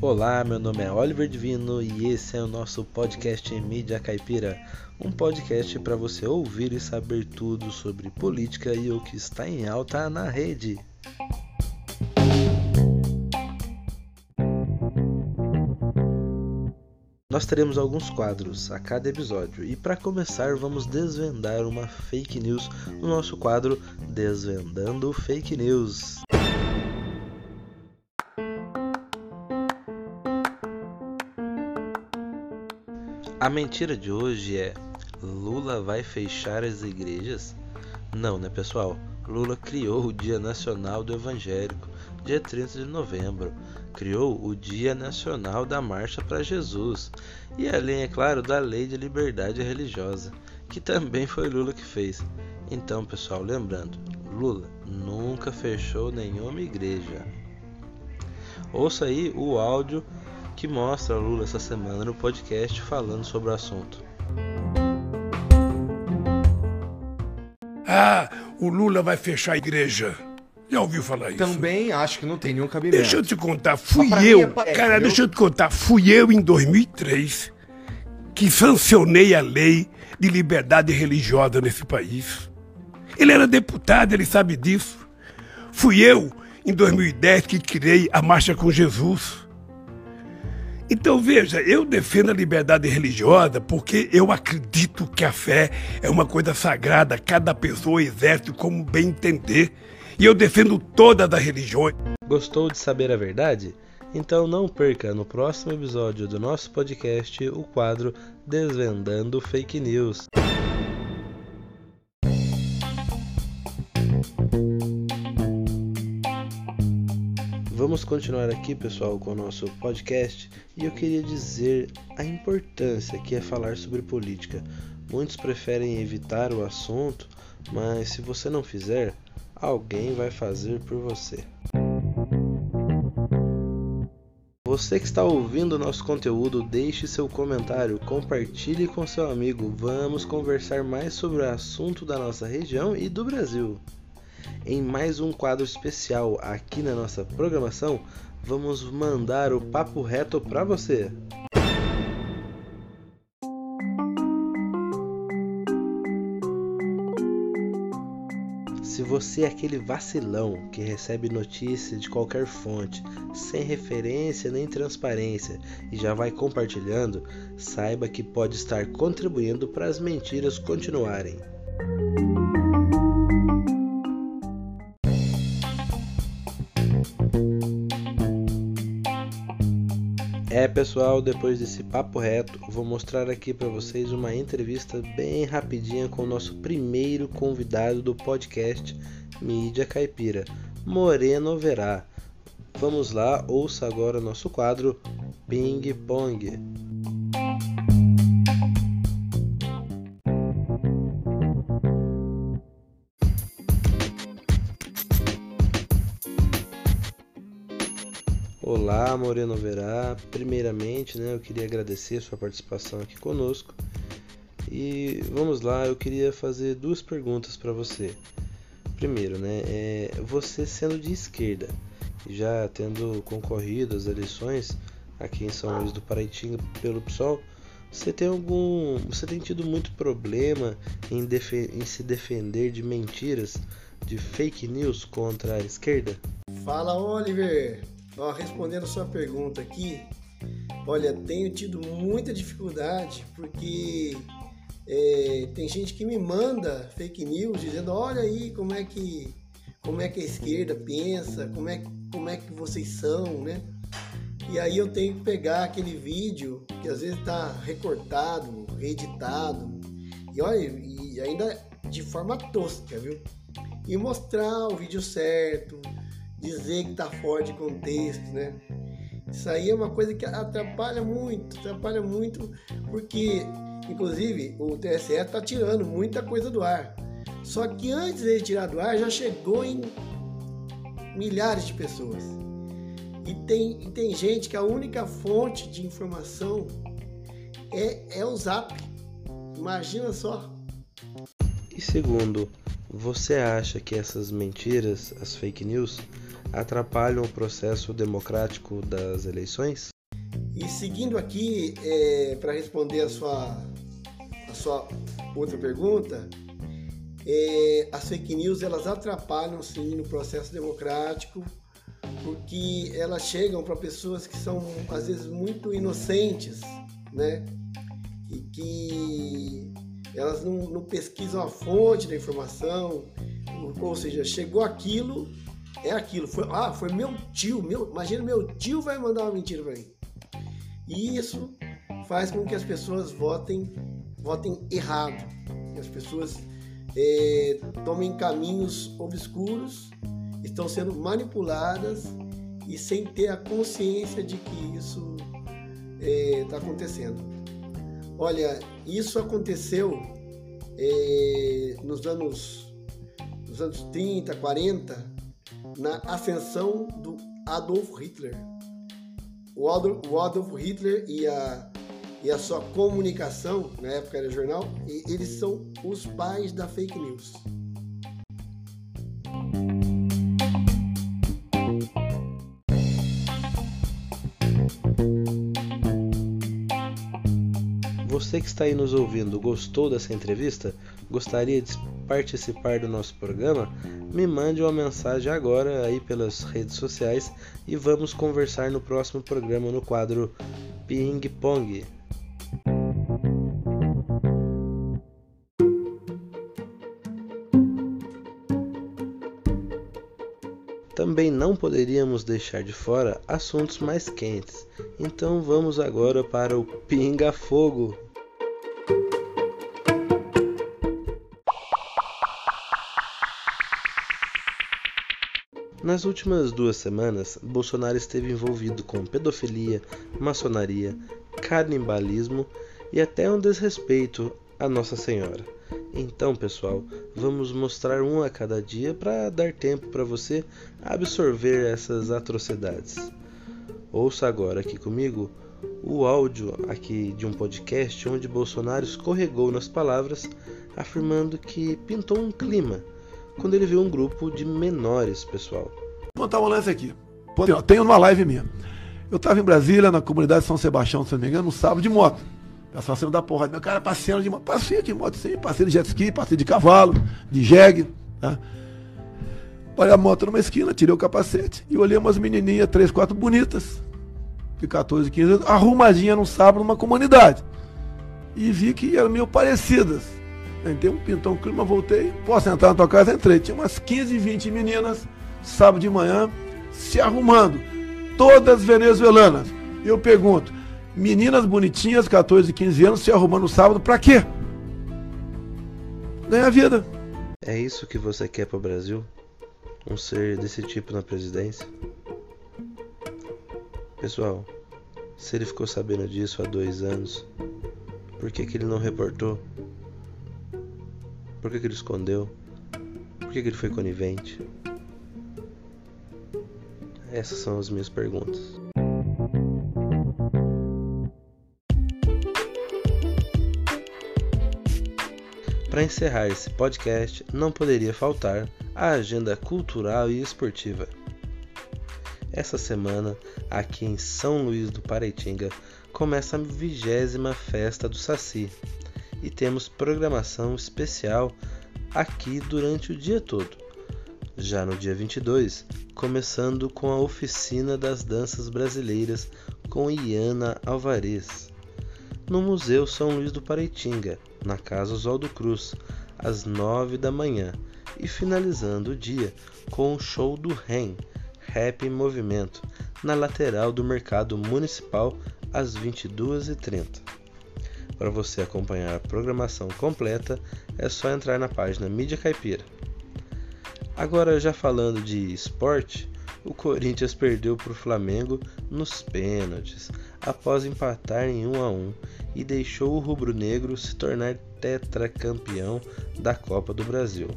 Olá, meu nome é Oliver Divino e esse é o nosso podcast Mídia Caipira, um podcast para você ouvir e saber tudo sobre política e o que está em alta na rede. Nós teremos alguns quadros a cada episódio e para começar vamos desvendar uma fake news no nosso quadro Desvendando Fake News. A mentira de hoje é: Lula vai fechar as igrejas? Não, né, pessoal? Lula criou o Dia Nacional do Evangélico, dia 30 de novembro. Criou o Dia Nacional da Marcha para Jesus. E além, é claro, da Lei de Liberdade Religiosa, que também foi Lula que fez. Então, pessoal, lembrando, Lula nunca fechou nenhuma igreja. Ouça aí o áudio que mostra Lula essa semana no podcast falando sobre o assunto. Ah, o Lula vai fechar a igreja. Já ouviu falar isso? Também acho que não tem nenhum cabimento. Deixa eu te contar, fui eu, é, cara, deixa eu te contar, fui eu em 2003 que sancionei a lei de liberdade religiosa nesse país. Ele era deputado, ele sabe disso. Fui eu, em 2010, que criei a Marcha com Jesus. Então veja, eu defendo a liberdade religiosa porque eu acredito que a fé é uma coisa sagrada, cada pessoa exerce como bem entender. E eu defendo todas as religiões. Gostou de saber a verdade? Então não perca no próximo episódio do nosso podcast o quadro Desvendando Fake News. Vamos continuar aqui, pessoal, com o nosso podcast e eu queria dizer a importância que é falar sobre política. Muitos preferem evitar o assunto, mas se você não fizer, alguém vai fazer por você. Você que está ouvindo nosso conteúdo, deixe seu comentário, compartilhe com seu amigo. Vamos conversar mais sobre o assunto da nossa região e do Brasil. Em mais um quadro especial aqui na nossa programação, vamos mandar o papo reto para você. Se você é aquele vacilão que recebe notícia de qualquer fonte, sem referência nem transparência e já vai compartilhando, saiba que pode estar contribuindo para as mentiras continuarem. É pessoal, depois desse papo reto, vou mostrar aqui para vocês uma entrevista bem rapidinha com o nosso primeiro convidado do podcast Mídia Caipira, Moreno Verá. Vamos lá, ouça agora o nosso quadro Ping Pong. Olá, Moreno Verá. Primeiramente, né, eu queria agradecer sua participação aqui conosco. E vamos lá, eu queria fazer duas perguntas para você. Primeiro, né, é, você sendo de esquerda, já tendo concorrido às eleições aqui em São Luís do Paraitinga pelo PSOL, você tem algum, você tem tido muito problema em, em se defender de mentiras, de fake news contra a esquerda? Fala, Oliver. Ó, respondendo a sua pergunta aqui, olha, tenho tido muita dificuldade porque é, tem gente que me manda fake news dizendo, olha aí como é que como é que a esquerda pensa, como é, como é que vocês são, né? E aí eu tenho que pegar aquele vídeo que às vezes está recortado, reeditado, e olha, e ainda de forma tosca, viu? E mostrar o vídeo certo, dizer que está fora de contexto, né? Isso aí é uma coisa que atrapalha muito, atrapalha muito, porque, inclusive, o TSE está tirando muita coisa do ar. Só que antes dele tirar do ar, já chegou em milhares de pessoas. E tem, e tem gente que a única fonte de informação é, é o Zap. Imagina só. E segundo, Você acha que essas mentiras, as fake news, atrapalham o processo democrático das eleições? E seguindo aqui, é, para responder a sua, a sua outra pergunta, é, as fake news elas atrapalham sim no processo democrático, porque elas chegam para pessoas que são às vezes muito inocentes, né? E que elas não, não pesquisam a fonte da informação, ou seja, chegou aquilo, é aquilo. Foi, ah, foi meu tio, meu, imagina meu tio vai mandar uma mentira para mim. E isso faz com que as pessoas votem, votem errado, as pessoas é, tomem caminhos obscuros, estão sendo manipuladas e sem ter a consciência de que isso está é, acontecendo. Olha, isso aconteceu é, nos anos nos anos 30, 40, na ascensão do Adolf Hitler. O Adolf, o Adolf Hitler e a, e a sua comunicação, na época era jornal, eles são os pais da fake news. Você que está aí nos ouvindo gostou dessa entrevista? Gostaria de participar do nosso programa? Me mande uma mensagem agora aí pelas redes sociais e vamos conversar no próximo programa no quadro Ping Pong. Também não poderíamos deixar de fora assuntos mais quentes, então vamos agora para o Pinga Fogo. Nas últimas duas semanas, Bolsonaro esteve envolvido com pedofilia, maçonaria, canibalismo e até um desrespeito a Nossa Senhora. Então, pessoal, vamos mostrar um a cada dia para dar tempo para você absorver essas atrocidades. Ouça agora aqui comigo o áudio aqui de um podcast onde Bolsonaro escorregou nas palavras, afirmando que pintou um clima quando ele viu um grupo de menores, pessoal. Vou contar um lance aqui. Tenho uma live minha. Eu estava em Brasília, na comunidade de São Sebastião, se não me engano, no sábado de moto. Pessoal saindo da porra. Meu cara passeando de moto. Passei de moto, sim. Passei de jet ski, passei de cavalo, de jegue. Tá? A moto numa esquina, tirei o capacete e olhei umas menininhas, três, quatro bonitas, de 14, 15 anos, arrumadinha no sábado numa comunidade. E vi que eram meio parecidas. Entrei um pintão clima, voltei. Posso entrar na tua casa? Entrei. Tinha umas 15, 20 meninas, sábado de manhã, se arrumando. Todas venezuelanas. Eu pergunto, meninas bonitinhas, 14, 15 anos, se arrumando sábado, pra quê? Ganhar vida. É isso que você quer para o Brasil? Um ser desse tipo na presidência? Pessoal, se ele ficou sabendo disso há dois anos, por que, que ele não reportou? Por que, que ele escondeu? Por que, que ele foi conivente? Essas são as minhas perguntas. Para encerrar esse podcast, não poderia faltar a agenda cultural e esportiva. Essa semana, aqui em São Luís do Paraitinga, começa a vigésima festa do Saci, e temos programação especial aqui durante o dia todo. Já no dia 22, começando com a oficina das danças brasileiras com Iana Alvarez, no Museu São Luís do Paraitinga, na Casa Oswaldo Cruz, às 9 da manhã, e finalizando o dia com o show do REM, Rap em Movimento, na lateral do Mercado Municipal às 22h30. Para você acompanhar a programação completa, é só entrar na página Mídia Caipira. Agora, já falando de esporte, o Corinthians perdeu para o Flamengo nos pênaltis, após empatar em 1 a 1 e deixou o rubro-negro se tornar tetracampeão da Copa do Brasil.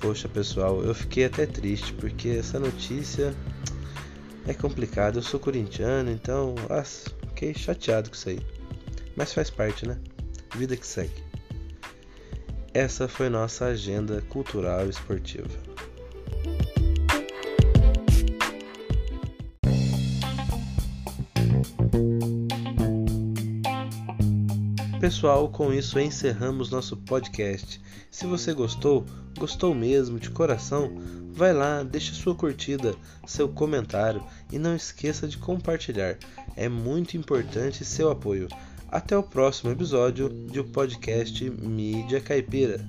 Poxa, pessoal, eu fiquei até triste porque essa notícia é complicada. Eu sou corintiano, então, nossa, fiquei chateado com isso aí. Mas faz parte, né? Vida que segue. Essa foi nossa agenda cultural e esportiva. Pessoal, com isso encerramos nosso podcast. Se você gostou, gostou mesmo, de coração, vai lá, deixa sua curtida, seu comentário e não esqueça de compartilhar. É muito importante seu apoio. Até o próximo episódio do podcast Mídia Caipira.